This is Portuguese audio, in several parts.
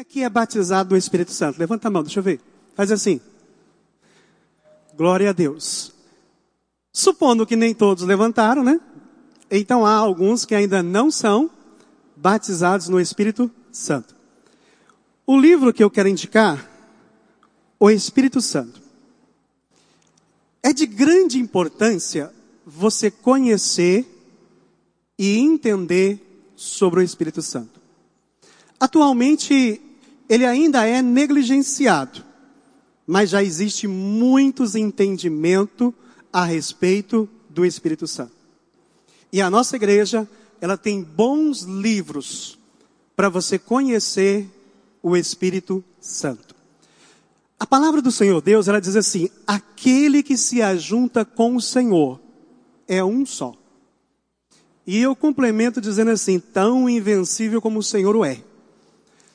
aqui é batizado no Espírito Santo? Levanta a mão, deixa eu ver. Faz assim. Glória a Deus. Supondo que nem todos levantaram, né? Então há alguns que ainda não são batizados no Espírito Santo. O livro que eu quero indicar, O Espírito Santo. É de grande importância você conhecer e entender sobre o Espírito Santo. Atualmente, ele ainda é negligenciado, mas já existe muitos entendimento a respeito do Espírito Santo. E a nossa igreja, ela tem bons livros para você conhecer o Espírito Santo. A palavra do Senhor Deus, ela diz assim: aquele que se ajunta com o Senhor é um só. E eu complemento dizendo assim: tão invencível como o Senhor o é.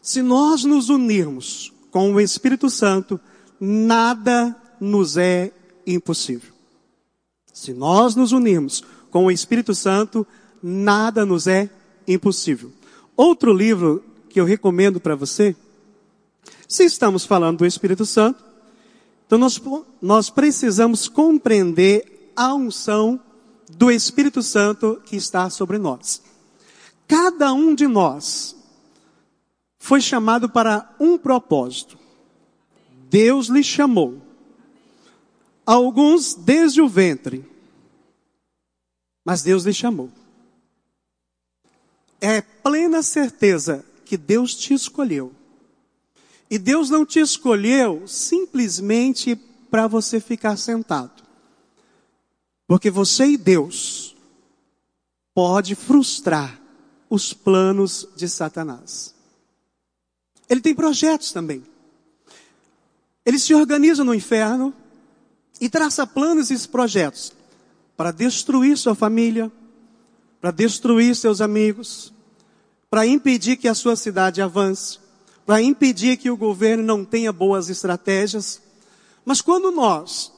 Se nós nos unirmos com o Espírito Santo, nada nos é impossível. Se nós nos unirmos com o Espírito Santo, nada nos é impossível. Outro livro que eu recomendo para você, se estamos falando do Espírito Santo, então nós, nós precisamos compreender a unção do Espírito Santo que está sobre nós. Cada um de nós foi chamado para um propósito. Deus lhe chamou. Alguns desde o ventre. Mas Deus lhe chamou. É plena certeza que Deus te escolheu. E Deus não te escolheu simplesmente para você ficar sentado. Porque você e Deus pode frustrar os planos de Satanás. Ele tem projetos também. Ele se organiza no inferno e traça planos e projetos para destruir sua família, para destruir seus amigos, para impedir que a sua cidade avance, para impedir que o governo não tenha boas estratégias. Mas quando nós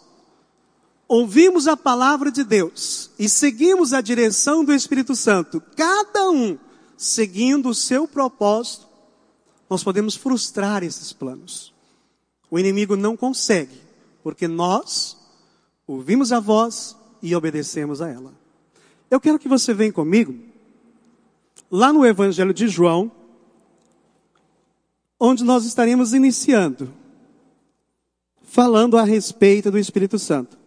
ouvimos a palavra de Deus e seguimos a direção do Espírito Santo, cada um seguindo o seu propósito, nós podemos frustrar esses planos. O inimigo não consegue, porque nós ouvimos a voz e obedecemos a ela. Eu quero que você venha comigo lá no Evangelho de João, onde nós estaremos iniciando, falando a respeito do Espírito Santo.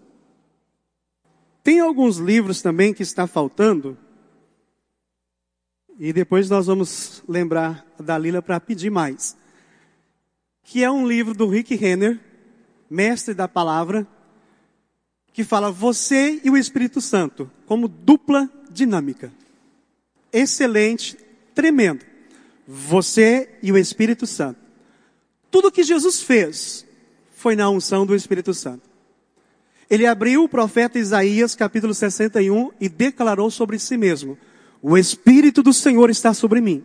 Tem alguns livros também que está faltando, e depois nós vamos lembrar da Lila para pedir mais. Que é um livro do Rick Renner, mestre da palavra, que fala você e o Espírito Santo como dupla dinâmica. Excelente, tremendo. Você e o Espírito Santo. Tudo que Jesus fez foi na unção do Espírito Santo. Ele abriu o profeta Isaías capítulo 61 e declarou sobre si mesmo: o Espírito do Senhor está sobre mim,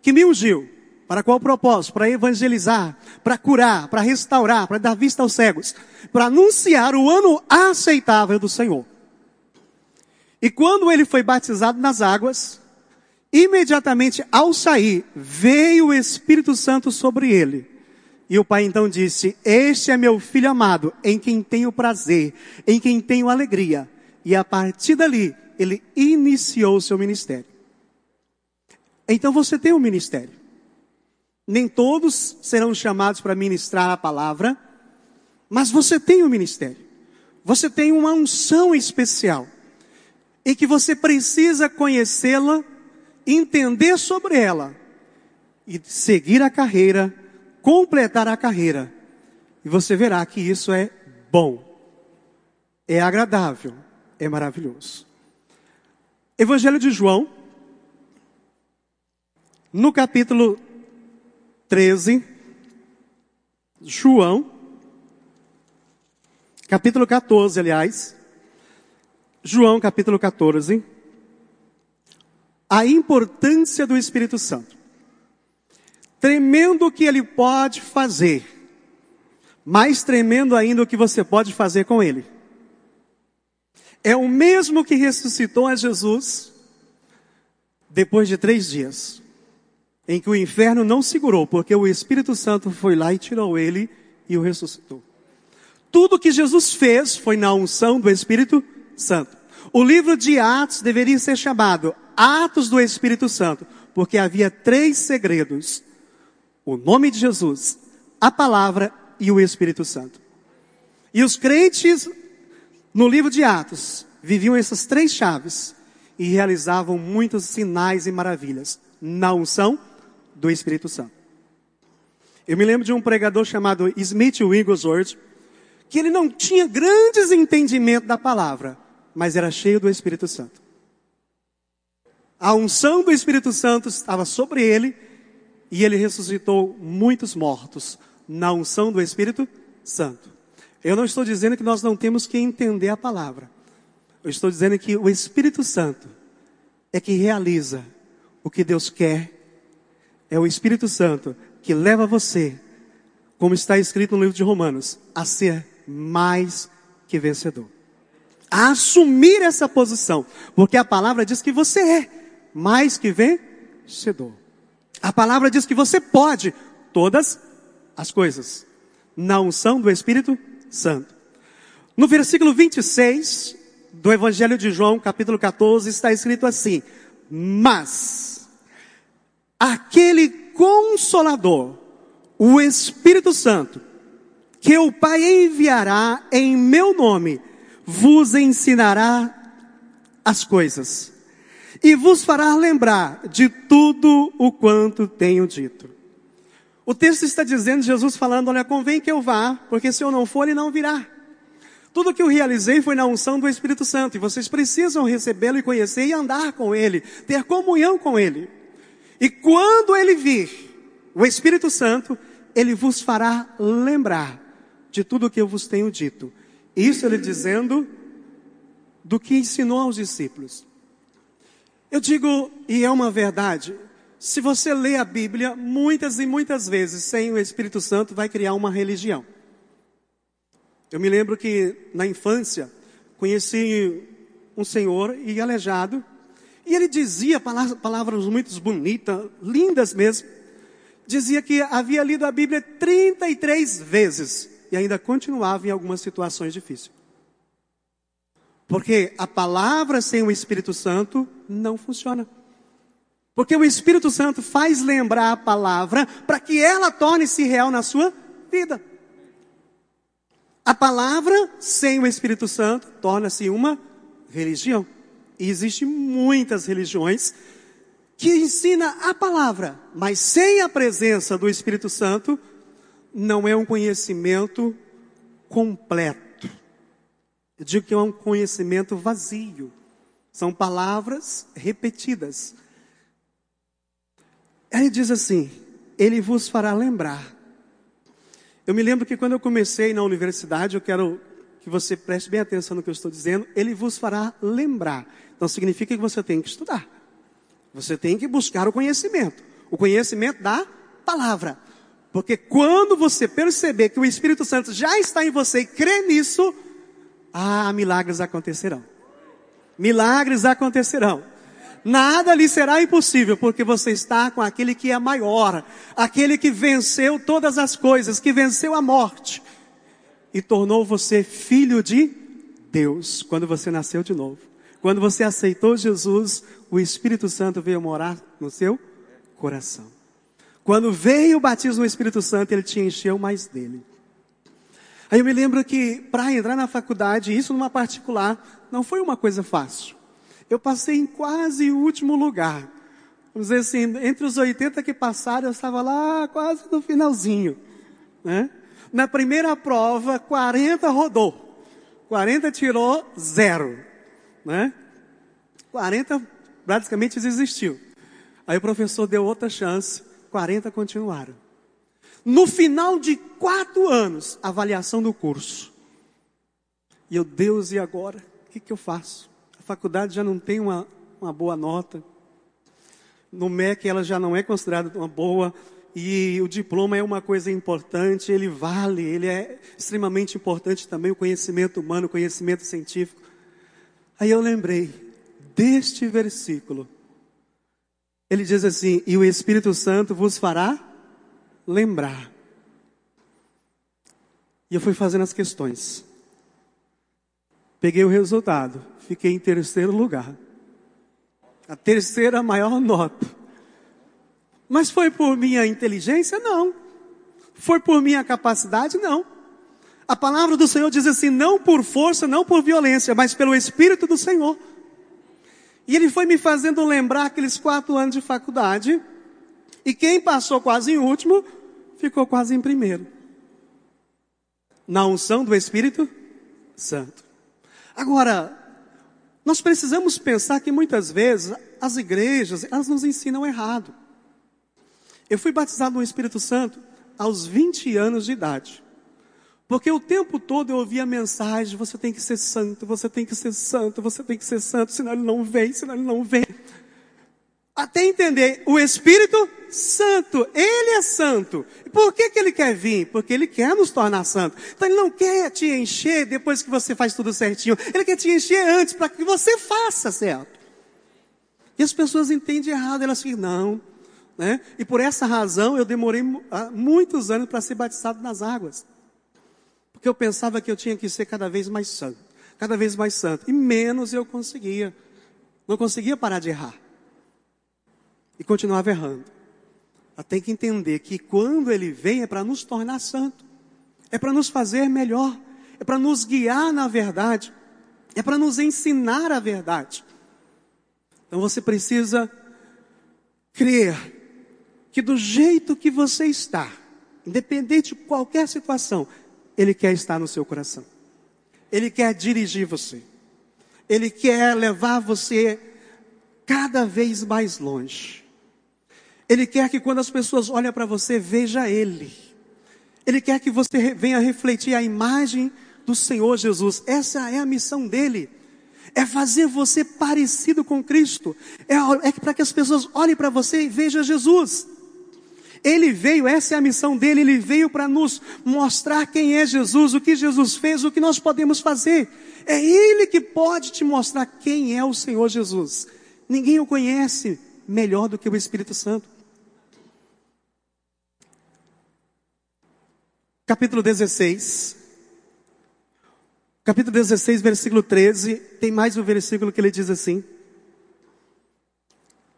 que me ungiu. Para qual propósito? Para evangelizar, para curar, para restaurar, para dar vista aos cegos, para anunciar o ano aceitável do Senhor. E quando ele foi batizado nas águas, imediatamente ao sair, veio o Espírito Santo sobre ele. E o pai então disse: Este é meu filho amado, em quem tenho prazer, em quem tenho alegria. E a partir dali, ele iniciou o seu ministério. Então você tem um ministério. Nem todos serão chamados para ministrar a palavra, mas você tem um ministério. Você tem uma unção especial. E que você precisa conhecê-la, entender sobre ela e seguir a carreira, completar a carreira. E você verá que isso é bom, é agradável, é maravilhoso. Evangelho de João, no capítulo 13, João, capítulo 14, aliás, João capítulo 14, a importância do Espírito Santo. Tremendo o que ele pode fazer, mais tremendo ainda o que você pode fazer com ele é o mesmo que ressuscitou a Jesus depois de três dias. em que o inferno não segurou, porque o Espírito Santo foi lá e tirou ele e o ressuscitou. Tudo que Jesus fez foi na unção do Espírito Santo. O livro de Atos deveria ser chamado Atos do Espírito Santo, porque havia três segredos: o nome de Jesus, a palavra e o Espírito Santo. E os crentes no livro de Atos viviam essas três chaves e realizavam muitos sinais e maravilhas na unção do Espírito Santo. Eu me lembro de um pregador chamado Smith Wigglesworth, que ele não tinha grandes entendimentos da palavra, mas era cheio do Espírito Santo. A unção do Espírito Santo estava sobre ele e ele ressuscitou muitos mortos na unção do Espírito Santo. Eu não estou dizendo que nós não temos que entender a palavra. Eu estou dizendo que o Espírito Santo é que realiza o que Deus quer. É o Espírito Santo que leva você, como está escrito no livro de Romanos, a ser mais que vencedor. A assumir essa posição, porque a palavra diz que você é mais que vencedor. A palavra diz que você pode todas as coisas na unção do Espírito Santo. No versículo 26 do Evangelho de João, capítulo 14, está escrito assim: Mas aquele consolador, o Espírito Santo, que o Pai enviará em meu nome, vos ensinará as coisas e vos fará lembrar de tudo o quanto tenho dito. O texto está dizendo, Jesus falando, olha, convém que eu vá, porque se eu não for, ele não virá. Tudo que eu realizei foi na unção do Espírito Santo, e vocês precisam recebê-lo e conhecer e andar com ele, ter comunhão com ele. E quando ele vir, o Espírito Santo, ele vos fará lembrar de tudo o que eu vos tenho dito. Isso ele dizendo do que ensinou aos discípulos. Eu digo, e é uma verdade, se você lê a Bíblia muitas e muitas vezes sem o Espírito Santo, vai criar uma religião. Eu me lembro que na infância conheci um senhor e aleijado, e ele dizia palavras muito bonitas, lindas mesmo. Dizia que havia lido a Bíblia 33 vezes e ainda continuava em algumas situações difíceis. Porque a palavra sem o Espírito Santo não funciona. Porque o Espírito Santo faz lembrar a palavra para que ela torne-se real na sua vida. A palavra sem o Espírito Santo torna-se uma religião. E existem muitas religiões que ensinam a palavra, mas sem a presença do Espírito Santo, não é um conhecimento completo. Eu digo que é um conhecimento vazio. São palavras repetidas Aí diz assim: Ele vos fará lembrar. Eu me lembro que quando eu comecei na universidade, eu quero que você preste bem atenção no que eu estou dizendo, ele vos fará lembrar. Então significa que você tem que estudar. Você tem que buscar o conhecimento. O conhecimento da palavra. Porque quando você perceber que o Espírito Santo já está em você e crê nisso, ah, milagres acontecerão. Milagres acontecerão. Nada lhe será impossível, porque você está com aquele que é maior, aquele que venceu todas as coisas, que venceu a morte e tornou você filho de Deus quando você nasceu de novo. Quando você aceitou Jesus, o Espírito Santo veio morar no seu coração. Quando veio o batismo no Espírito Santo, ele te encheu mais dele. Aí eu me lembro que para entrar na faculdade, isso numa particular, não foi uma coisa fácil. Eu passei em quase último lugar. Vamos dizer assim, entre os 80 que passaram, eu estava lá quase no finalzinho. Né? Na primeira prova, 40 rodou. 40 tirou zero. Né? 40 praticamente desistiu. Aí o professor deu outra chance, 40 continuaram. No final de quatro anos, avaliação do curso. E eu, Deus, e agora? O que, que eu faço? Faculdade já não tem uma, uma boa nota. No MEC ela já não é considerada uma boa. E o diploma é uma coisa importante, ele vale, ele é extremamente importante também, o conhecimento humano, o conhecimento científico. Aí eu lembrei deste versículo, Ele diz assim: e o Espírito Santo vos fará lembrar. E eu fui fazendo as questões. Peguei o resultado. Fiquei em terceiro lugar. A terceira maior nota. Mas foi por minha inteligência? Não. Foi por minha capacidade? Não. A palavra do Senhor diz assim: não por força, não por violência, mas pelo Espírito do Senhor. E ele foi me fazendo lembrar aqueles quatro anos de faculdade. E quem passou quase em último, ficou quase em primeiro. Na unção do Espírito Santo. Agora, nós precisamos pensar que muitas vezes as igrejas, elas nos ensinam errado. Eu fui batizado no Espírito Santo aos 20 anos de idade. Porque o tempo todo eu ouvia a mensagem: você tem que ser santo, você tem que ser santo, você tem que ser santo, senão ele não vem, senão ele não vem. Até entender, o Espírito Santo, Ele é santo. Por que, que Ele quer vir? Porque Ele quer nos tornar santos. Então Ele não quer te encher depois que você faz tudo certinho. Ele quer te encher antes para que você faça certo. E as pessoas entendem errado, elas ficam, não. Né? E por essa razão eu demorei ah, muitos anos para ser batizado nas águas. Porque eu pensava que eu tinha que ser cada vez mais santo, cada vez mais santo. E menos eu conseguia. Não conseguia parar de errar. E continuava errando. Tem que entender que quando ele vem é para nos tornar santo. É para nos fazer melhor. É para nos guiar na verdade. É para nos ensinar a verdade. Então você precisa crer que do jeito que você está, independente de qualquer situação, ele quer estar no seu coração. Ele quer dirigir você. Ele quer levar você cada vez mais longe. Ele quer que quando as pessoas olham para você, veja Ele. Ele quer que você venha refletir a imagem do Senhor Jesus. Essa é a missão dele. É fazer você parecido com Cristo. É, é para que as pessoas olhem para você e vejam Jesus. Ele veio, essa é a missão dele, ele veio para nos mostrar quem é Jesus, o que Jesus fez, o que nós podemos fazer. É ele que pode te mostrar quem é o Senhor Jesus. Ninguém o conhece melhor do que o Espírito Santo. Capítulo 16. Capítulo 16, versículo 13, tem mais um versículo que ele diz assim.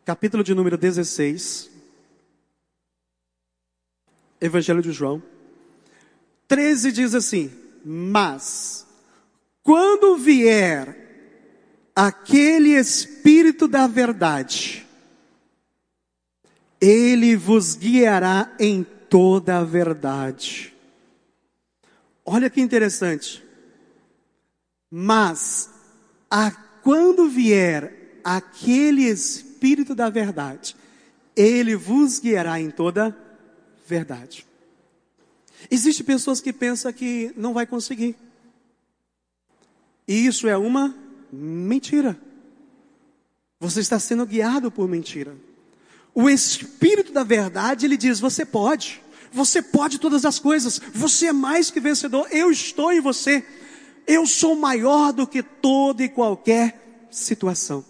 Capítulo de número 16. Evangelho de João. 13 diz assim: Mas, quando vier aquele Espírito da Verdade, ele vos guiará em toda a verdade. Olha que interessante. Mas, a, quando vier aquele Espírito da Verdade, ele vos guiará em toda verdade. Existem pessoas que pensam que não vai conseguir. E isso é uma mentira. Você está sendo guiado por mentira. O Espírito da verdade, ele diz: você pode. Você pode todas as coisas. Você é mais que vencedor. Eu estou em você. Eu sou maior do que toda e qualquer situação.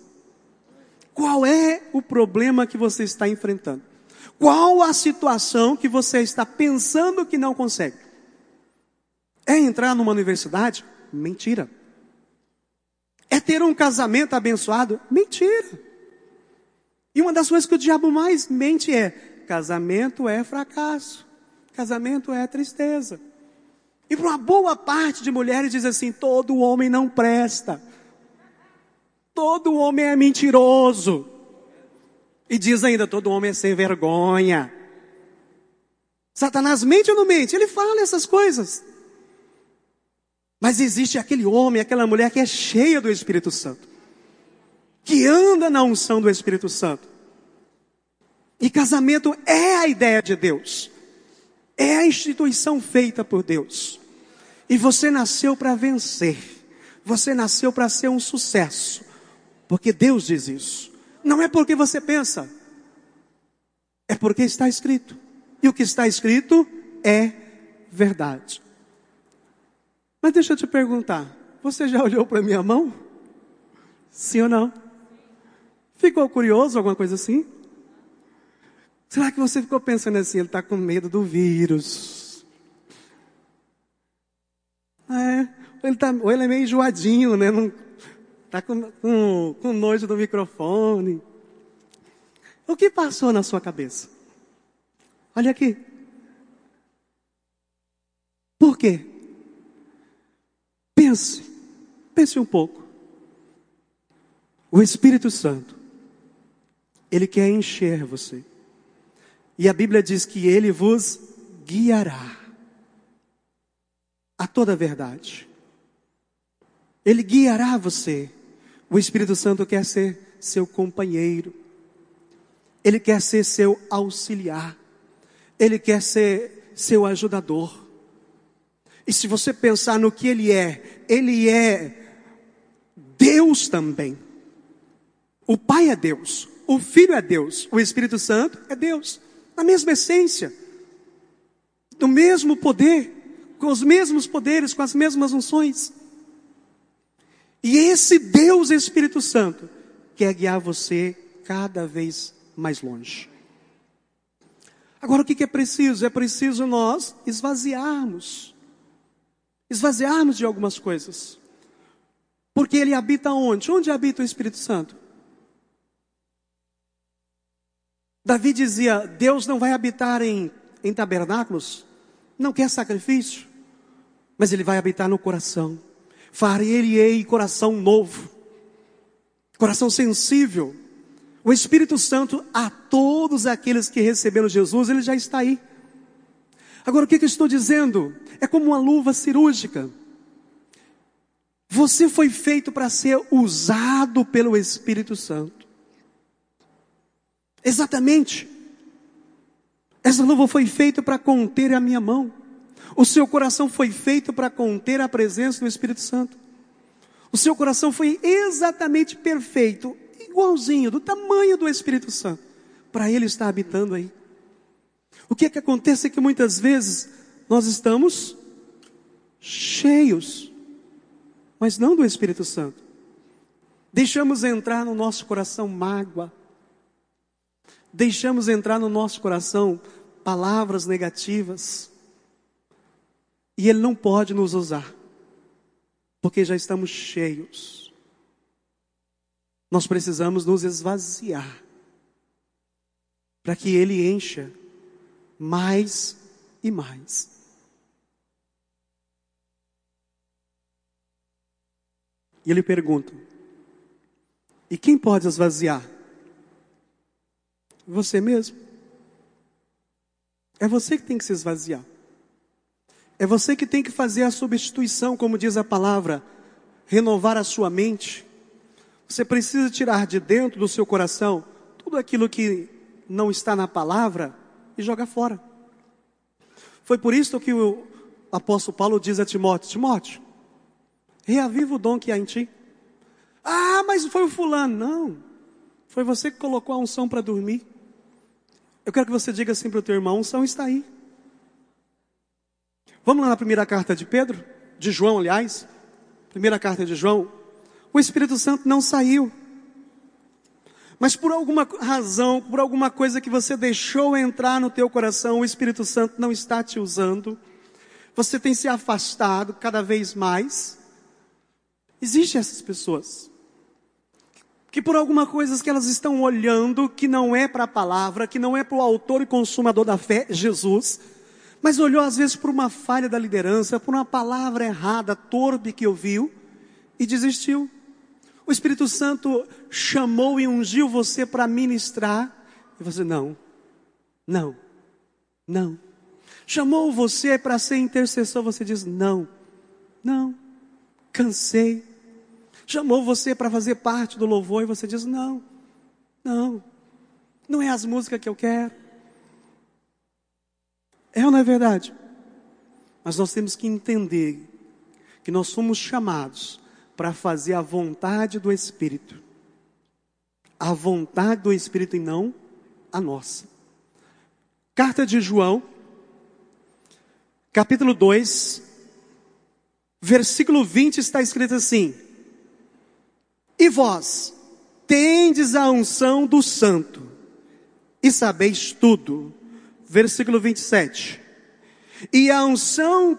Qual é o problema que você está enfrentando? Qual a situação que você está pensando que não consegue? É entrar numa universidade? Mentira. É ter um casamento abençoado? Mentira. E uma das coisas que o diabo mais mente é: casamento é fracasso, casamento é tristeza. E para uma boa parte de mulheres diz assim: todo homem não presta, todo homem é mentiroso. E diz ainda: todo homem é sem vergonha. Satanás mente ou não mente? Ele fala essas coisas. Mas existe aquele homem, aquela mulher que é cheia do Espírito Santo, que anda na unção do Espírito Santo. E casamento é a ideia de Deus, é a instituição feita por Deus. E você nasceu para vencer, você nasceu para ser um sucesso, porque Deus diz isso. Não é porque você pensa, é porque está escrito. E o que está escrito é verdade. Mas deixa eu te perguntar: você já olhou para minha mão? Sim ou não? Ficou curioso, alguma coisa assim? Será que você ficou pensando assim, ele está com medo do vírus? É, ele tá, ou ele é meio enjoadinho, né? Não, tá com, com, com nojo do microfone. O que passou na sua cabeça? Olha aqui. Por quê? Pense, pense um pouco. O Espírito Santo, ele quer encher você. E a Bíblia diz que ele vos guiará a toda a verdade. Ele guiará você. O Espírito Santo quer ser seu companheiro. Ele quer ser seu auxiliar. Ele quer ser seu ajudador. E se você pensar no que ele é, ele é Deus também. O Pai é Deus, o Filho é Deus, o Espírito Santo é Deus, a mesma essência, do mesmo poder, com os mesmos poderes, com as mesmas unções. E esse Deus Espírito Santo quer guiar você cada vez mais longe. Agora o que é preciso? É preciso nós esvaziarmos. Esvaziarmos de algumas coisas. Porque ele habita onde? Onde habita o Espírito Santo? Davi dizia: Deus não vai habitar em, em tabernáculos, não quer sacrifício, mas ele vai habitar no coração. Farei coração novo, coração sensível. O Espírito Santo, a todos aqueles que receberam Jesus, ele já está aí. Agora, o que, que eu estou dizendo? É como uma luva cirúrgica. Você foi feito para ser usado pelo Espírito Santo. Exatamente. Essa luva foi feita para conter a minha mão. O seu coração foi feito para conter a presença do Espírito Santo. O seu coração foi exatamente perfeito, igualzinho, do tamanho do Espírito Santo, para ele estar habitando aí. O que é que acontece é que muitas vezes nós estamos cheios, mas não do Espírito Santo. Deixamos entrar no nosso coração mágoa, deixamos entrar no nosso coração palavras negativas, e Ele não pode nos usar, porque já estamos cheios. Nós precisamos nos esvaziar, para que Ele encha mais e mais. E ele pergunta: E quem pode esvaziar? Você mesmo. É você que tem que se esvaziar. É você que tem que fazer a substituição, como diz a palavra, renovar a sua mente. Você precisa tirar de dentro do seu coração tudo aquilo que não está na palavra e jogar fora. Foi por isso que o apóstolo Paulo diz a Timóteo: Timóteo, reaviva o dom que há em ti. Ah, mas foi o fulano. Não, foi você que colocou a unção para dormir. Eu quero que você diga assim para o teu irmão: unção está aí. Vamos lá na primeira carta de Pedro, de João, aliás. Primeira carta de João. O Espírito Santo não saiu. Mas por alguma razão, por alguma coisa que você deixou entrar no teu coração, o Espírito Santo não está te usando. Você tem se afastado cada vez mais. Existem essas pessoas. Que por alguma coisa que elas estão olhando, que não é para a palavra, que não é para o autor e consumador da fé, Jesus, mas olhou às vezes por uma falha da liderança, por uma palavra errada, torpe que ouviu e desistiu. O Espírito Santo chamou e ungiu você para ministrar e você não, não, não. Chamou você para ser intercessor, você diz não, não, cansei. Chamou você para fazer parte do louvor e você diz não, não, não é as músicas que eu quero é ou não é verdade? Mas nós temos que entender que nós somos chamados para fazer a vontade do Espírito. A vontade do Espírito e não a nossa. Carta de João, capítulo 2, versículo 20 está escrito assim: E vós tendes a unção do Santo e sabeis tudo. Versículo 27. E a unção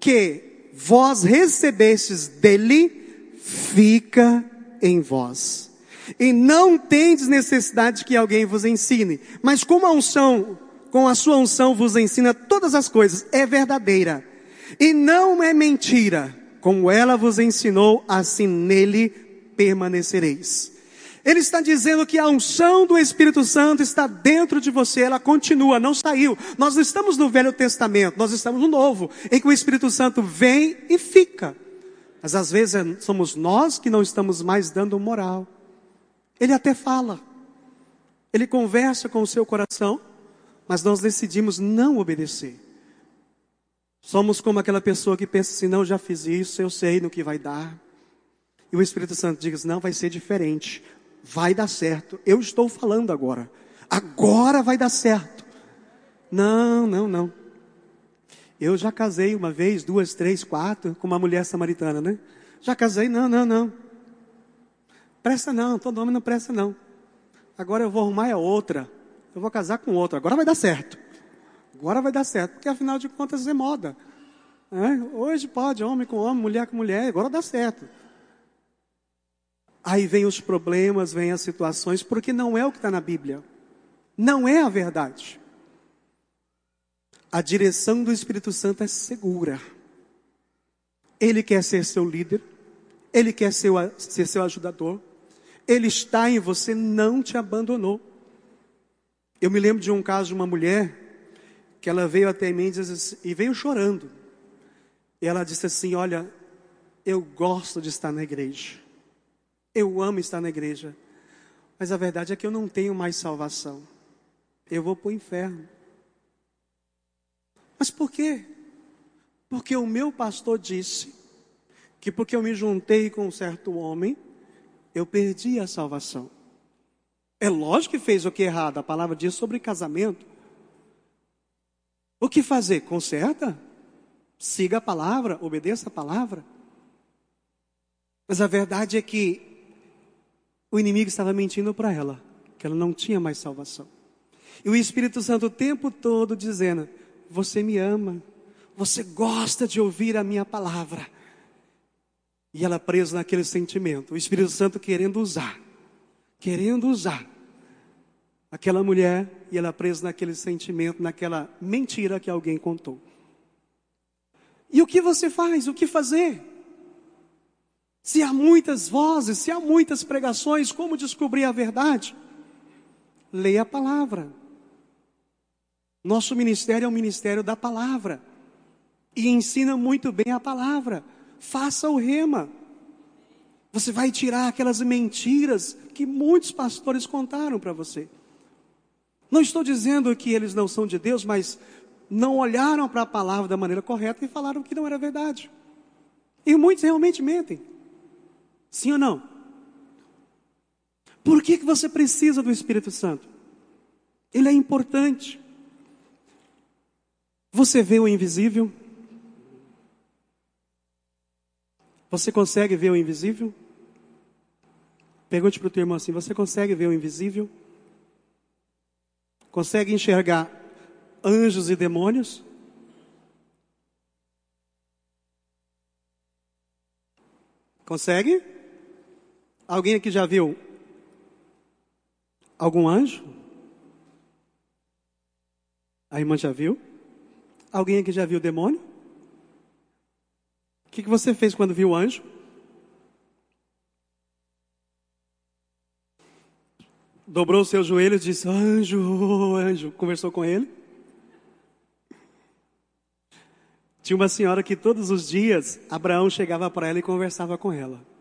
que vós recebestes dele fica em vós. E não tendes necessidade que alguém vos ensine, mas como a unção, com a sua unção vos ensina todas as coisas, é verdadeira. E não é mentira, como ela vos ensinou, assim nele permanecereis. Ele está dizendo que a unção do Espírito Santo está dentro de você, ela continua, não saiu. Nós não estamos no Velho Testamento, nós estamos no Novo, em que o Espírito Santo vem e fica. Mas às vezes é, somos nós que não estamos mais dando moral. Ele até fala, ele conversa com o seu coração, mas nós decidimos não obedecer. Somos como aquela pessoa que pensa assim: não, já fiz isso, eu sei no que vai dar. E o Espírito Santo diz: não, vai ser diferente vai dar certo. Eu estou falando agora. Agora vai dar certo. Não, não, não. Eu já casei uma vez, duas, três, quatro, com uma mulher samaritana, né? Já casei, não, não, não. Presta não, todo homem não presta não. Agora eu vou arrumar a outra. Eu vou casar com outra. Agora vai dar certo. Agora vai dar certo. Porque afinal de contas é moda. É? Hoje pode, homem com homem, mulher com mulher. Agora dá certo. Aí vem os problemas, vem as situações, porque não é o que está na Bíblia. Não é a verdade. A direção do Espírito Santo é segura. Ele quer ser seu líder, ele quer ser, ser seu ajudador, ele está em você, não te abandonou. Eu me lembro de um caso de uma mulher que ela veio até mim e, assim, e veio chorando. E ela disse assim: Olha, eu gosto de estar na igreja. Eu amo estar na igreja. Mas a verdade é que eu não tenho mais salvação. Eu vou para o inferno. Mas por quê? Porque o meu pastor disse que porque eu me juntei com um certo homem, eu perdi a salvação. É lógico que fez o que é errado, a palavra diz sobre casamento. O que fazer? Conserta? Siga a palavra, obedeça a palavra. Mas a verdade é que o inimigo estava mentindo para ela, que ela não tinha mais salvação. E o Espírito Santo o tempo todo dizendo: Você me ama, você gosta de ouvir a minha palavra. E ela presa naquele sentimento, o Espírito Santo querendo usar, querendo usar aquela mulher, e ela presa naquele sentimento, naquela mentira que alguém contou. E o que você faz? O que fazer? Se há muitas vozes, se há muitas pregações, como descobrir a verdade? Leia a palavra. Nosso ministério é um ministério da palavra. E ensina muito bem a palavra. Faça o rema. Você vai tirar aquelas mentiras que muitos pastores contaram para você. Não estou dizendo que eles não são de Deus, mas não olharam para a palavra da maneira correta e falaram que não era verdade. E muitos realmente mentem. Sim ou não? Por que, que você precisa do Espírito Santo? Ele é importante. Você vê o invisível? Você consegue ver o invisível? Pergunte para o teu irmão assim: você consegue ver o invisível? Consegue enxergar anjos e demônios? Consegue? Alguém aqui já viu algum anjo? A irmã já viu? Alguém aqui já viu demônio? O que, que você fez quando viu o anjo? Dobrou seus joelhos e disse: Anjo, anjo. Conversou com ele. Tinha uma senhora que todos os dias Abraão chegava para ela e conversava com ela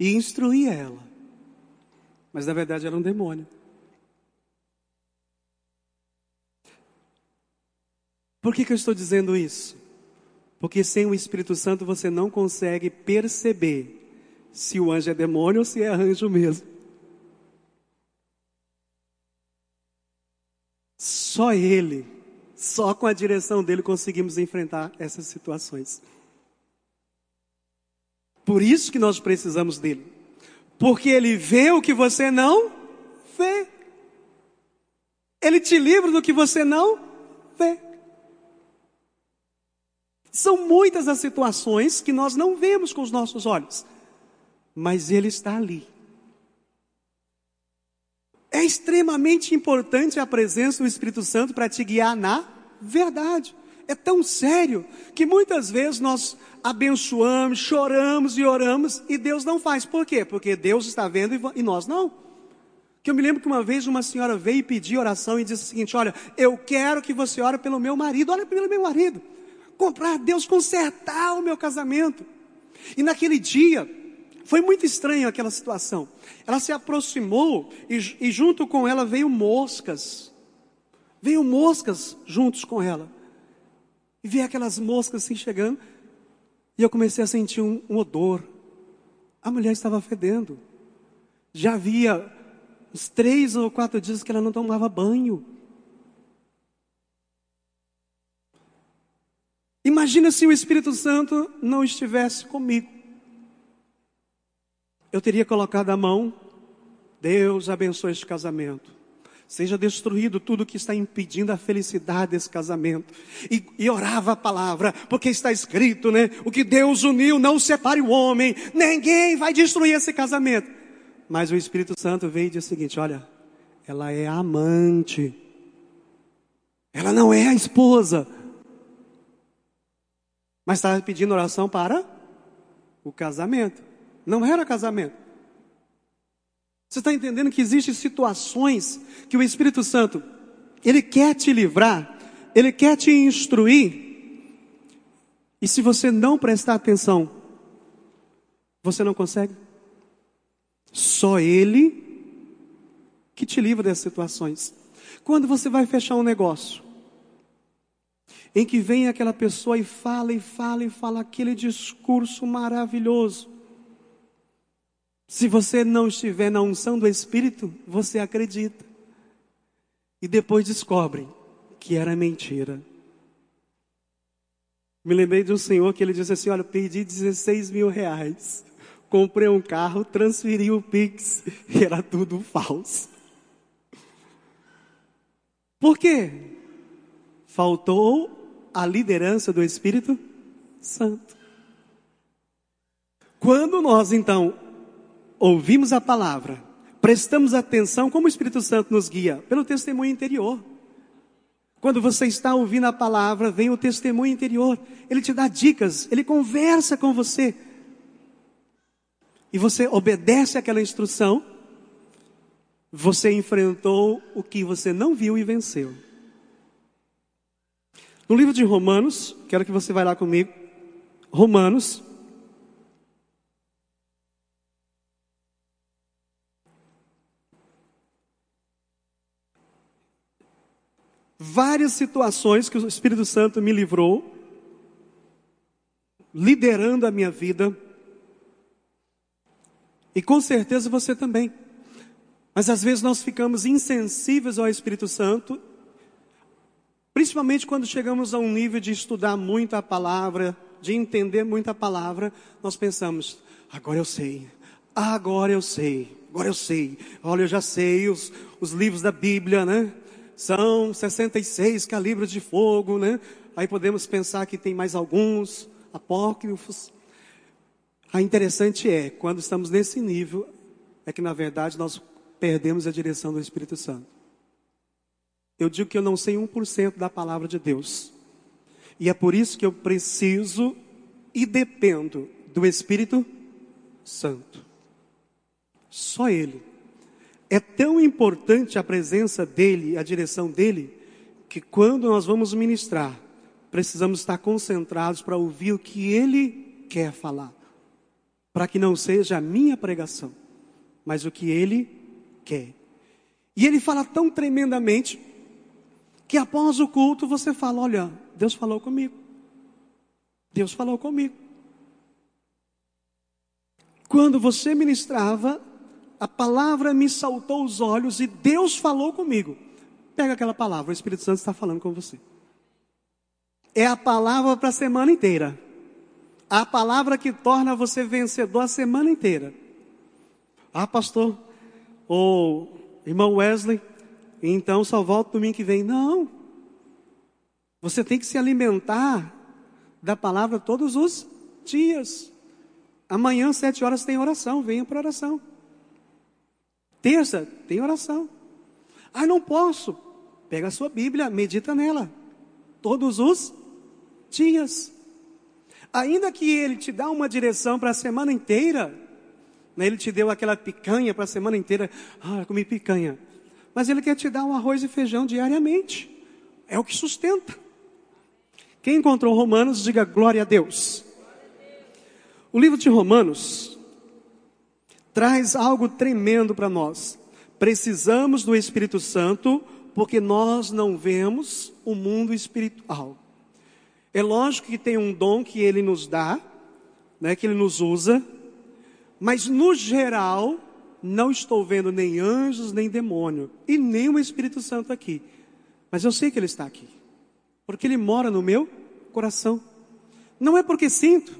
e instruía ela. Mas na verdade era um demônio. Por que, que eu estou dizendo isso? Porque sem o Espírito Santo você não consegue perceber se o anjo é demônio ou se é anjo mesmo. Só ele, só com a direção dele conseguimos enfrentar essas situações. Por isso que nós precisamos dele. Porque ele vê o que você não vê. Ele te livra do que você não vê. São muitas as situações que nós não vemos com os nossos olhos, mas Ele está ali. É extremamente importante a presença do Espírito Santo para te guiar na verdade. É tão sério que muitas vezes nós abençoamos, choramos e oramos e Deus não faz. Por quê? Porque Deus está vendo e nós não. Que eu me lembro que uma vez uma senhora veio e pediu oração e disse o seguinte: Olha, eu quero que você ore pelo meu marido, olha pelo meu marido. Comprar Deus consertar o meu casamento. E naquele dia, foi muito estranho aquela situação. Ela se aproximou e, e junto com ela veio moscas. Veio moscas juntos com ela. E vi aquelas moscas assim chegando. E eu comecei a sentir um, um odor. A mulher estava fedendo. Já havia uns três ou quatro dias que ela não tomava banho. Imagina se o Espírito Santo não estivesse comigo. Eu teria colocado a mão, Deus abençoe este casamento. Seja destruído tudo que está impedindo a felicidade desse casamento. E, e, orava a palavra, porque está escrito, né? O que Deus uniu, não separe o homem. Ninguém vai destruir esse casamento. Mas o Espírito Santo veio e disse o seguinte: olha, ela é amante. Ela não é a esposa. Mas estava pedindo oração para o casamento. Não era casamento. Você está entendendo que existem situações que o Espírito Santo, ele quer te livrar, ele quer te instruir. E se você não prestar atenção, você não consegue. Só Ele que te livra dessas situações. Quando você vai fechar um negócio, em que vem aquela pessoa e fala e fala e fala aquele discurso maravilhoso. Se você não estiver na unção do Espírito, você acredita. E depois descobre que era mentira. Me lembrei de um senhor que ele disse assim: Olha, perdi 16 mil reais comprei um carro, transferi o Pix e era tudo falso. Por quê? Faltou a liderança do Espírito Santo. Quando nós então ouvimos a palavra, prestamos atenção, como o Espírito Santo nos guia? Pelo testemunho interior. Quando você está ouvindo a palavra, vem o testemunho interior. Ele te dá dicas, ele conversa com você e você obedece àquela instrução, você enfrentou o que você não viu e venceu. No livro de Romanos, quero que você vá lá comigo. Romanos. Várias situações que o Espírito Santo me livrou, liderando a minha vida, e com certeza você também. Mas às vezes nós ficamos insensíveis ao Espírito Santo, principalmente quando chegamos a um nível de estudar muito a palavra, de entender muito a palavra, nós pensamos, agora eu sei, agora eu sei, agora eu sei, olha, eu já sei os, os livros da Bíblia, né? São 66 calibres de fogo, né? Aí podemos pensar que tem mais alguns apócrifos. A interessante é, quando estamos nesse nível, é que na verdade nós perdemos a direção do Espírito Santo. Eu digo que eu não sei 1% da palavra de Deus. E é por isso que eu preciso e dependo do Espírito Santo. Só Ele. É tão importante a presença dEle, a direção dEle, que quando nós vamos ministrar, precisamos estar concentrados para ouvir o que Ele quer falar para que não seja a minha pregação, mas o que ele quer. E ele fala tão tremendamente que após o culto você fala: Olha, Deus falou comigo. Deus falou comigo. Quando você ministrava, a palavra me saltou os olhos e Deus falou comigo. Pega aquela palavra, o Espírito Santo está falando com você. É a palavra para a semana inteira a palavra que torna você vencedor a semana inteira. Ah, pastor, o irmão Wesley, então só volto domingo que vem. Não. Você tem que se alimentar da palavra todos os dias. Amanhã, sete horas, tem oração. Venha para oração. Terça, tem oração. Ah, não posso. Pega a sua Bíblia, medita nela. Todos os dias. Ainda que ele te dá uma direção para a semana inteira, né, ele te deu aquela picanha para a semana inteira, ah, comi picanha. Mas ele quer te dar um arroz e feijão diariamente. É o que sustenta. Quem encontrou Romanos, diga glória a Deus. O livro de Romanos traz algo tremendo para nós. Precisamos do Espírito Santo porque nós não vemos o mundo espiritual. É lógico que tem um dom que ele nos dá, né, que ele nos usa, mas no geral não estou vendo nem anjos, nem demônio, e nem o Espírito Santo aqui. Mas eu sei que ele está aqui, porque ele mora no meu coração. Não é porque sinto.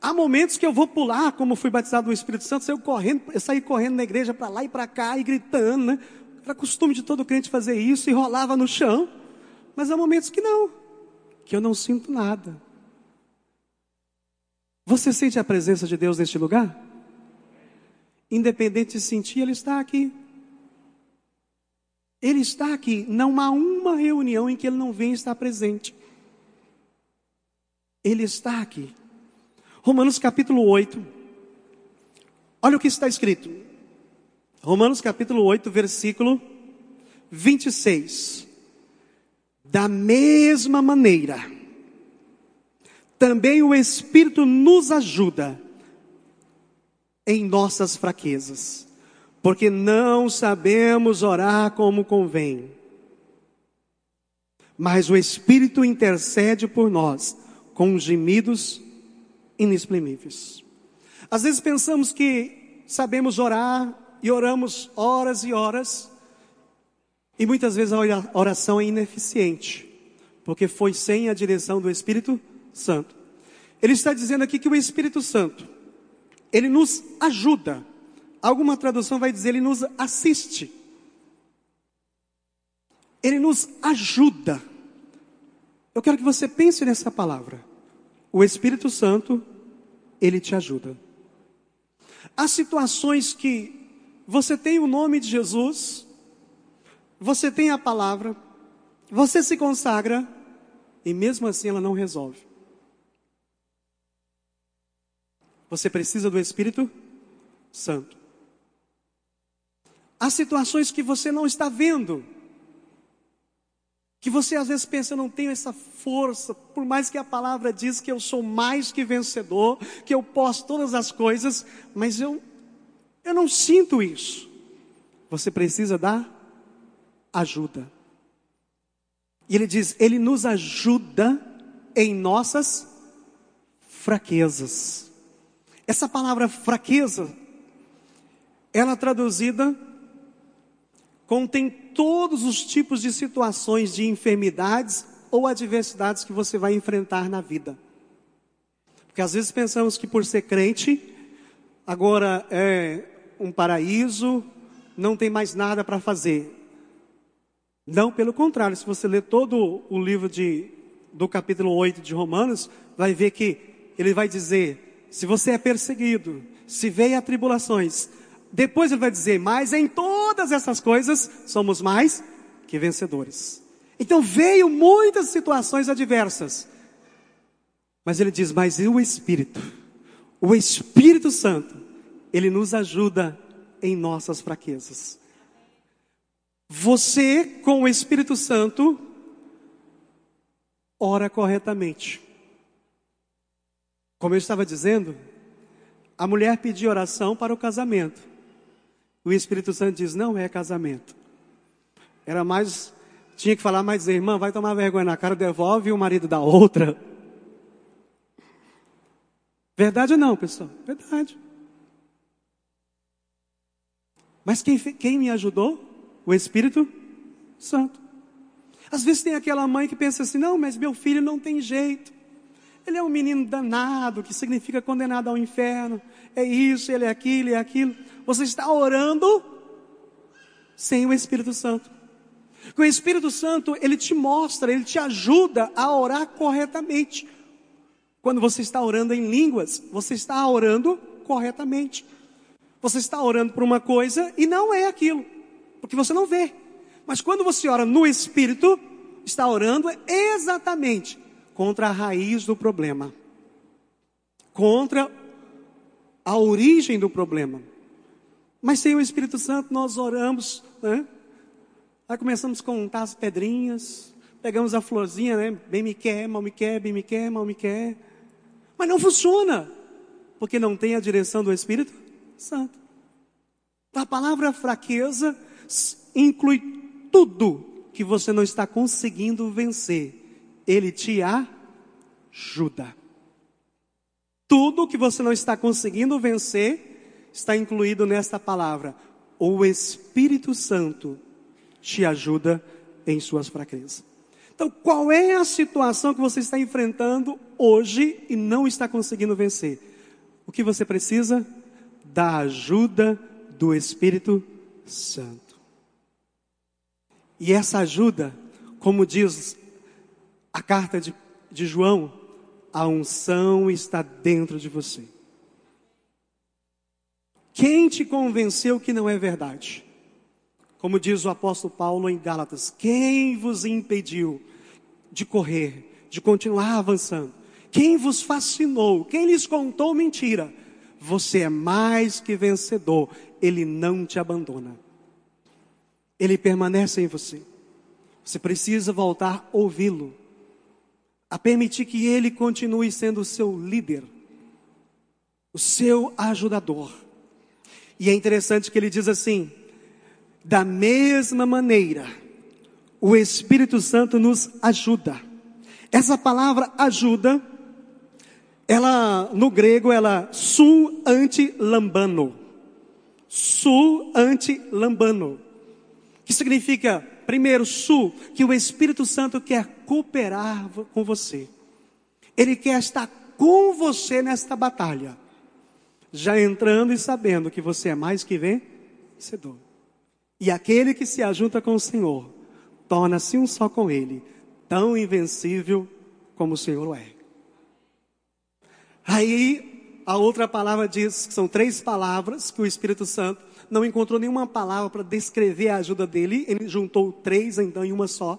Há momentos que eu vou pular, como fui batizado no Espírito Santo, saio correndo, eu saí correndo na igreja para lá e para cá e gritando, né? Era costume de todo crente fazer isso e rolava no chão. Mas há momentos que não, que eu não sinto nada. Você sente a presença de Deus neste lugar? Independente de sentir, Ele está aqui. Ele está aqui. Não há uma reunião em que Ele não venha estar presente. Ele está aqui. Romanos capítulo 8. Olha o que está escrito. Romanos capítulo 8, versículo 26. Da mesma maneira, também o Espírito nos ajuda em nossas fraquezas, porque não sabemos orar como convém. Mas o Espírito intercede por nós com gemidos inexprimíveis. Às vezes pensamos que sabemos orar e oramos horas e horas, e muitas vezes a oração é ineficiente, porque foi sem a direção do Espírito Santo. Ele está dizendo aqui que o Espírito Santo, ele nos ajuda. Alguma tradução vai dizer, ele nos assiste. Ele nos ajuda. Eu quero que você pense nessa palavra. O Espírito Santo, ele te ajuda. Há situações que você tem o nome de Jesus, você tem a palavra, você se consagra, e mesmo assim ela não resolve. Você precisa do Espírito Santo. Há situações que você não está vendo, que você às vezes pensa, eu não tenho essa força, por mais que a palavra diz que eu sou mais que vencedor, que eu posso todas as coisas, mas eu, eu não sinto isso. Você precisa da ajuda. E ele diz, ele nos ajuda em nossas fraquezas. Essa palavra fraqueza, ela traduzida contém todos os tipos de situações de enfermidades ou adversidades que você vai enfrentar na vida. Porque às vezes pensamos que por ser crente, agora é um paraíso, não tem mais nada para fazer. Não, pelo contrário, se você ler todo o livro de, do capítulo 8 de Romanos, vai ver que ele vai dizer se você é perseguido, se veio a tribulações, depois ele vai dizer, mas em todas essas coisas somos mais que vencedores. Então veio muitas situações adversas. Mas ele diz, mas o Espírito, o Espírito Santo, ele nos ajuda em nossas fraquezas. Você, com o Espírito Santo, ora corretamente. Como eu estava dizendo, a mulher pediu oração para o casamento. O Espírito Santo diz: não é casamento. Era mais, tinha que falar mais, irmã, vai tomar vergonha na cara, devolve o marido da outra. Verdade ou não, pessoal? Verdade. Mas quem, quem me ajudou? O Espírito Santo. Às vezes tem aquela mãe que pensa assim: não, mas meu filho não tem jeito. Ele é um menino danado, que significa condenado ao inferno. É isso, ele é aquilo, é aquilo. Você está orando sem o Espírito Santo. Que o Espírito Santo, ele te mostra, ele te ajuda a orar corretamente. Quando você está orando em línguas, você está orando corretamente. Você está orando por uma coisa e não é aquilo, porque você não vê. Mas quando você ora no Espírito, está orando exatamente contra a raiz do problema, contra a origem do problema. Mas sem o Espírito Santo nós oramos, né? Aí começamos a contar as pedrinhas, pegamos a florzinha, né? Bem me quer, mal me quer, bem me quer, mal me quer. Mas não funciona, porque não tem a direção do Espírito Santo. A palavra fraqueza inclui tudo que você não está conseguindo vencer. Ele te ajuda. Tudo que você não está conseguindo vencer está incluído nesta palavra. O Espírito Santo te ajuda em suas fraquezas. Então, qual é a situação que você está enfrentando hoje e não está conseguindo vencer? O que você precisa? Da ajuda do Espírito Santo. E essa ajuda, como diz a carta de, de João, a unção está dentro de você. Quem te convenceu que não é verdade? Como diz o apóstolo Paulo em Gálatas, quem vos impediu de correr, de continuar avançando? Quem vos fascinou? Quem lhes contou mentira? Você é mais que vencedor, ele não te abandona. Ele permanece em você. Você precisa voltar a ouvi-lo a permitir que Ele continue sendo o seu líder, o seu ajudador. E é interessante que ele diz assim: da mesma maneira, o Espírito Santo nos ajuda. Essa palavra ajuda, ela no grego ela su anti lambano. Su anti lambano. Que significa Primeiro, Su, que o Espírito Santo quer cooperar com você. Ele quer estar com você nesta batalha. Já entrando e sabendo que você é mais que vencedor. E aquele que se ajunta com o Senhor, torna-se um só com Ele, tão invencível como o Senhor é. Aí, a outra palavra diz, que são três palavras que o Espírito Santo não encontrou nenhuma palavra para descrever a ajuda dele, ele juntou três então em uma só.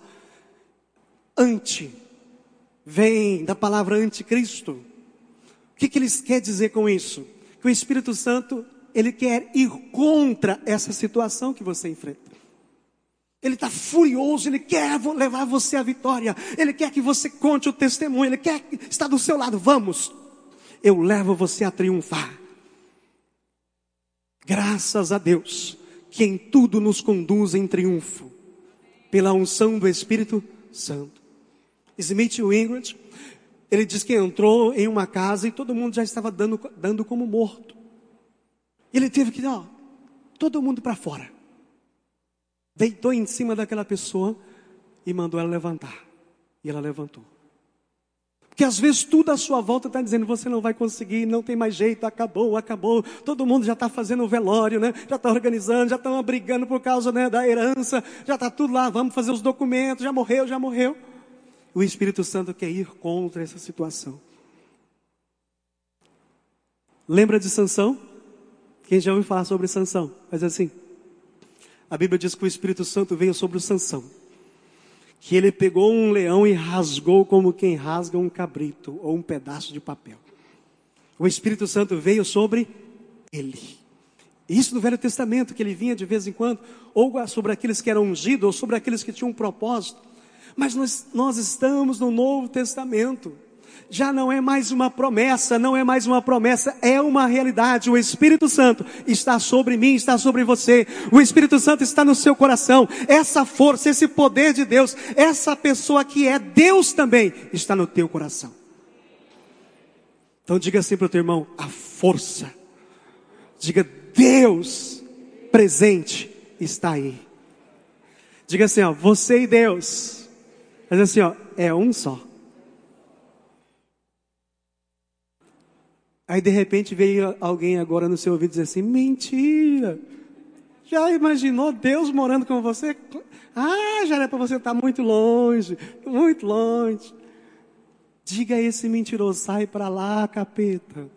Anti, vem da palavra anticristo. O que, que eles quer dizer com isso? Que o Espírito Santo, ele quer ir contra essa situação que você enfrenta. Ele está furioso, ele quer levar você à vitória, ele quer que você conte o testemunho, ele quer estar do seu lado. Vamos, eu levo você a triunfar. Graças a Deus, que em tudo nos conduz em triunfo, pela unção do Espírito Santo. Smith Wingard, ele diz que entrou em uma casa e todo mundo já estava dando, dando como morto. Ele teve que, ó, todo mundo para fora. Deitou em cima daquela pessoa e mandou ela levantar. E ela levantou. Porque às vezes tudo à sua volta está dizendo, você não vai conseguir, não tem mais jeito, acabou, acabou. Todo mundo já está fazendo o velório, né? Já está organizando, já estão brigando por causa né, da herança, já está tudo lá, vamos fazer os documentos, já morreu, já morreu. O Espírito Santo quer ir contra essa situação. Lembra de Sansão? Quem já ouviu falar sobre Sansão? Mas assim, a Bíblia diz que o Espírito Santo veio sobre o Sansão que ele pegou um leão e rasgou como quem rasga um cabrito ou um pedaço de papel. O Espírito Santo veio sobre ele. Isso no Velho Testamento, que ele vinha de vez em quando, ou sobre aqueles que eram ungidos, ou sobre aqueles que tinham um propósito. Mas nós, nós estamos no Novo Testamento já não é mais uma promessa, não é mais uma promessa, é uma realidade. O Espírito Santo está sobre mim, está sobre você. O Espírito Santo está no seu coração. Essa força, esse poder de Deus, essa pessoa que é Deus também está no teu coração. Então diga assim para o teu irmão: a força. Diga, Deus presente está aí. Diga assim, ó, você e Deus. Mas assim, ó, é um só. Aí de repente veio alguém agora no seu ouvido dizer assim: mentira. Já imaginou Deus morando com você? Ah, já era para você estar muito longe, muito longe. Diga a esse mentiroso, sai para lá, capeta.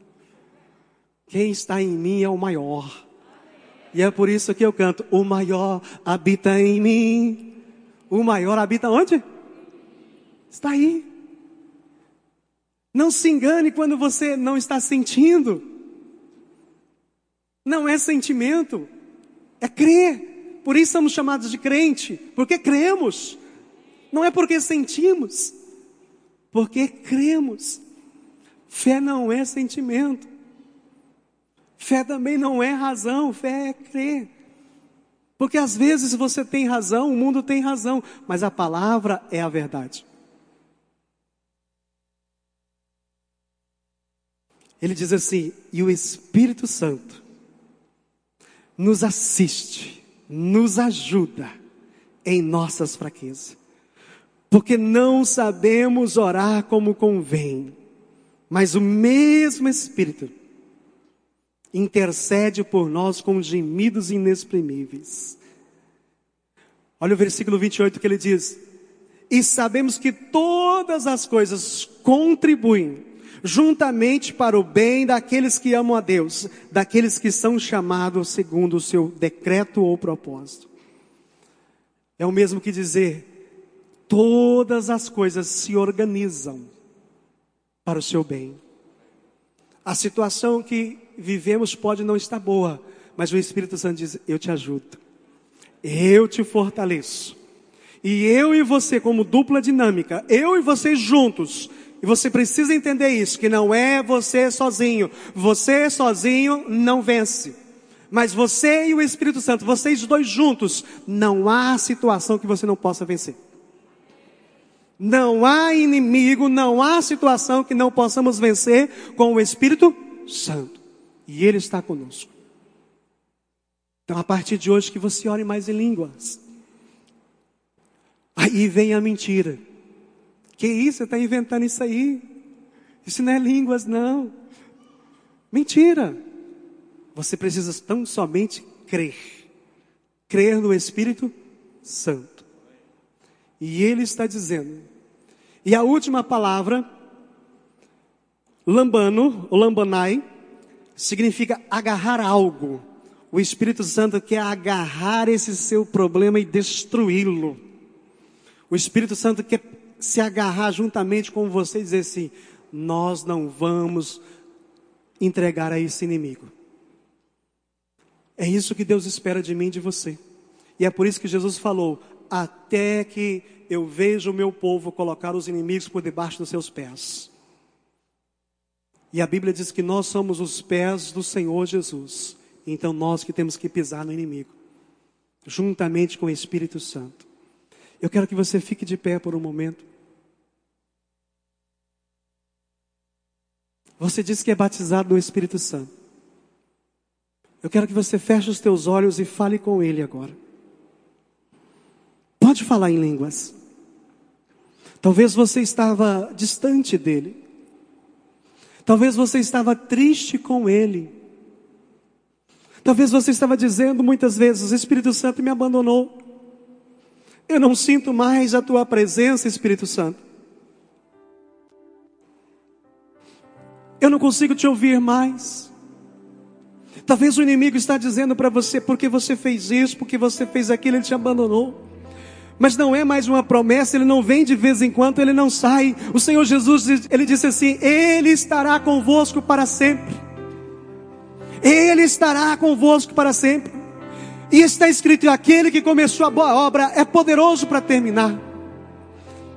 Quem está em mim é o maior. E é por isso que eu canto: O maior habita em mim. O maior habita onde? Está aí. Não se engane quando você não está sentindo. Não é sentimento, é crer. Por isso somos chamados de crente, porque cremos. Não é porque sentimos, porque cremos. Fé não é sentimento. Fé também não é razão, fé é crer. Porque às vezes você tem razão, o mundo tem razão, mas a palavra é a verdade. Ele diz assim: e o Espírito Santo nos assiste, nos ajuda em nossas fraquezas, porque não sabemos orar como convém, mas o mesmo Espírito intercede por nós com gemidos inexprimíveis. Olha o versículo 28 que ele diz: E sabemos que todas as coisas contribuem juntamente para o bem daqueles que amam a Deus, daqueles que são chamados segundo o seu decreto ou propósito. É o mesmo que dizer, todas as coisas se organizam para o seu bem. A situação que vivemos pode não estar boa, mas o Espírito Santo diz: Eu te ajudo, eu te fortaleço. E eu e você, como dupla dinâmica, eu e você juntos, e você precisa entender isso, que não é você sozinho. Você sozinho não vence. Mas você e o Espírito Santo, vocês dois juntos, não há situação que você não possa vencer. Não há inimigo, não há situação que não possamos vencer com o Espírito Santo. E Ele está conosco. Então, a partir de hoje, que você ore mais em línguas. Aí vem a mentira. Que isso? Você está inventando isso aí? Isso não é línguas, não. Mentira. Você precisa tão somente crer. Crer no Espírito Santo. E ele está dizendo. E a última palavra, lambano, ou lambanai, significa agarrar algo. O Espírito Santo quer agarrar esse seu problema e destruí-lo. O Espírito Santo quer se agarrar juntamente com você e dizer assim: nós não vamos entregar a esse inimigo. É isso que Deus espera de mim e de você. E é por isso que Jesus falou: até que eu veja o meu povo colocar os inimigos por debaixo dos seus pés. E a Bíblia diz que nós somos os pés do Senhor Jesus. Então nós que temos que pisar no inimigo, juntamente com o Espírito Santo. Eu quero que você fique de pé por um momento. Você diz que é batizado no Espírito Santo. Eu quero que você feche os teus olhos e fale com Ele agora. Pode falar em línguas. Talvez você estava distante dele. Talvez você estava triste com ele. Talvez você estava dizendo muitas vezes: o Espírito Santo me abandonou. Eu não sinto mais a tua presença, Espírito Santo. Eu não consigo te ouvir mais. Talvez o inimigo está dizendo para você, porque você fez isso, porque você fez aquilo, ele te abandonou. Mas não é mais uma promessa, ele não vem de vez em quando, ele não sai. O Senhor Jesus, ele disse assim: Ele estará convosco para sempre. Ele estará convosco para sempre. E está escrito: aquele que começou a boa obra é poderoso para terminar.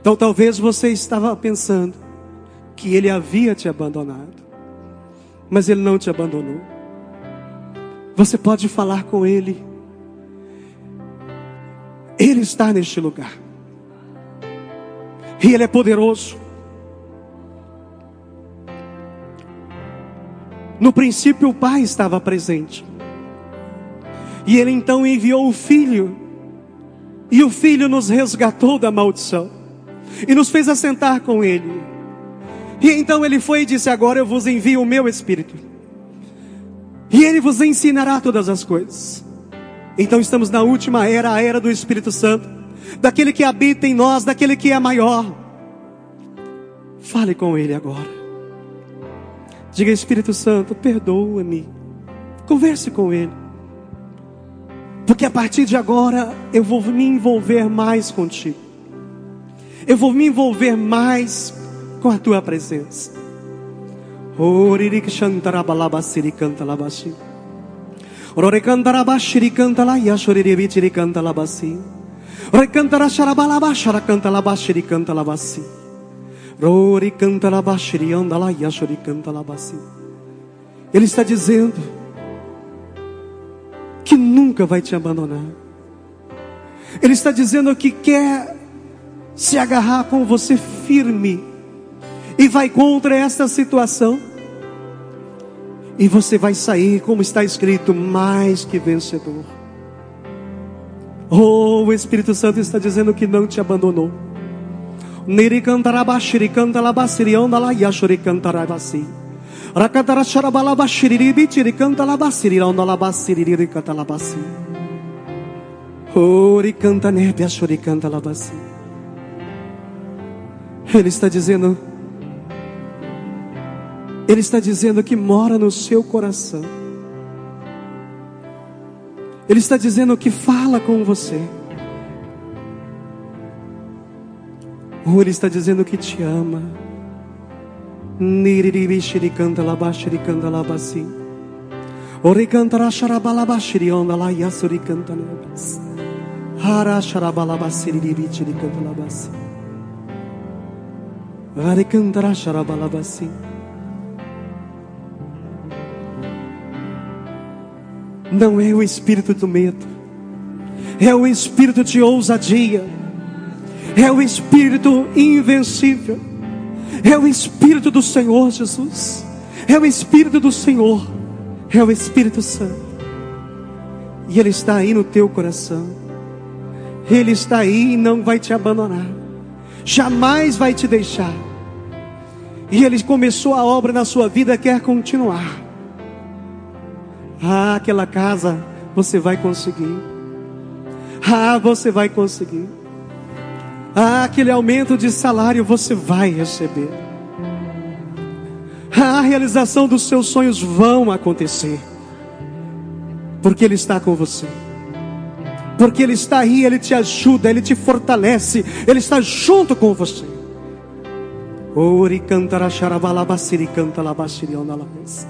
Então talvez você estava pensando, que ele havia te abandonado, mas ele não te abandonou. Você pode falar com ele. Ele está neste lugar. E ele é poderoso. No princípio, o Pai estava presente. E ele então enviou o Filho. E o Filho nos resgatou da maldição. E nos fez assentar com ele. E então ele foi e disse: Agora eu vos envio o meu Espírito. E ele vos ensinará todas as coisas. Então estamos na última era, a era do Espírito Santo, daquele que habita em nós, daquele que é maior. Fale com Ele agora. Diga, Espírito Santo, perdoa-me. Converse com Ele. Porque a partir de agora eu vou me envolver mais contigo. Eu vou me envolver mais com a tua presença. Oririk Shantarabalabasiri canta labashi. Rorekantarabashiri canta la yashoribitiri canta. Rekantara sharabalabashara canta labashiri canta. Rori labasi. Ele está dizendo que nunca vai te abandonar. Ele está dizendo que quer se agarrar com você firme e vai contra esta situação. E você vai sair, como está escrito, mais que vencedor. Oh, o Espírito Santo está dizendo que não te abandonou. Neri cantarabashiri cantalabasiri ele está dizendo que mora no seu coração. Ele está dizendo que fala com você. Ou Ele está dizendo que te ama. Niriribi não é o espírito do medo, é o espírito de ousadia, é o espírito invencível, é o espírito do Senhor Jesus, é o espírito do Senhor, é o Espírito Santo, e Ele está aí no teu coração, Ele está aí e não vai te abandonar, jamais vai te deixar, e Ele começou a obra na sua vida, quer continuar. Ah, aquela casa você vai conseguir. Ah, você vai conseguir. Ah, aquele aumento de salário você vai receber. Ah, a realização dos seus sonhos vão acontecer. Porque Ele está com você. Porque Ele está aí, Ele te ajuda, Ele te fortalece, Ele está junto com você. Ori cantará xarabalabaciri canta labaciri onalabas.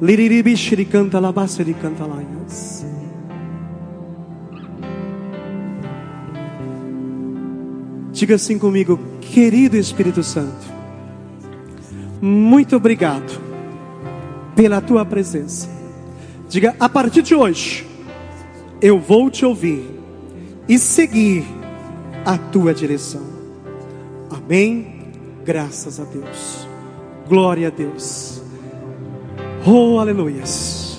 Liriribi canta labaciri canta laias. Diga assim comigo, querido Espírito Santo, muito obrigado pela tua presença. Diga, a partir de hoje, eu vou te ouvir e seguir a tua direção. Amém. Graças a Deus. Glória a Deus. Oh, aleluias.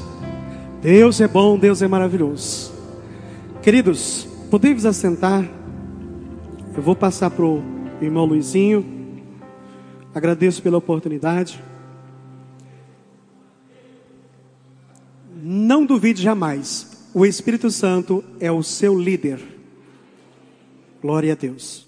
Deus é bom, Deus é maravilhoso. Queridos, podemos assentar. Eu vou passar para o irmão Luizinho. Agradeço pela oportunidade. Não duvide jamais, o Espírito Santo é o seu líder. Glória a Deus.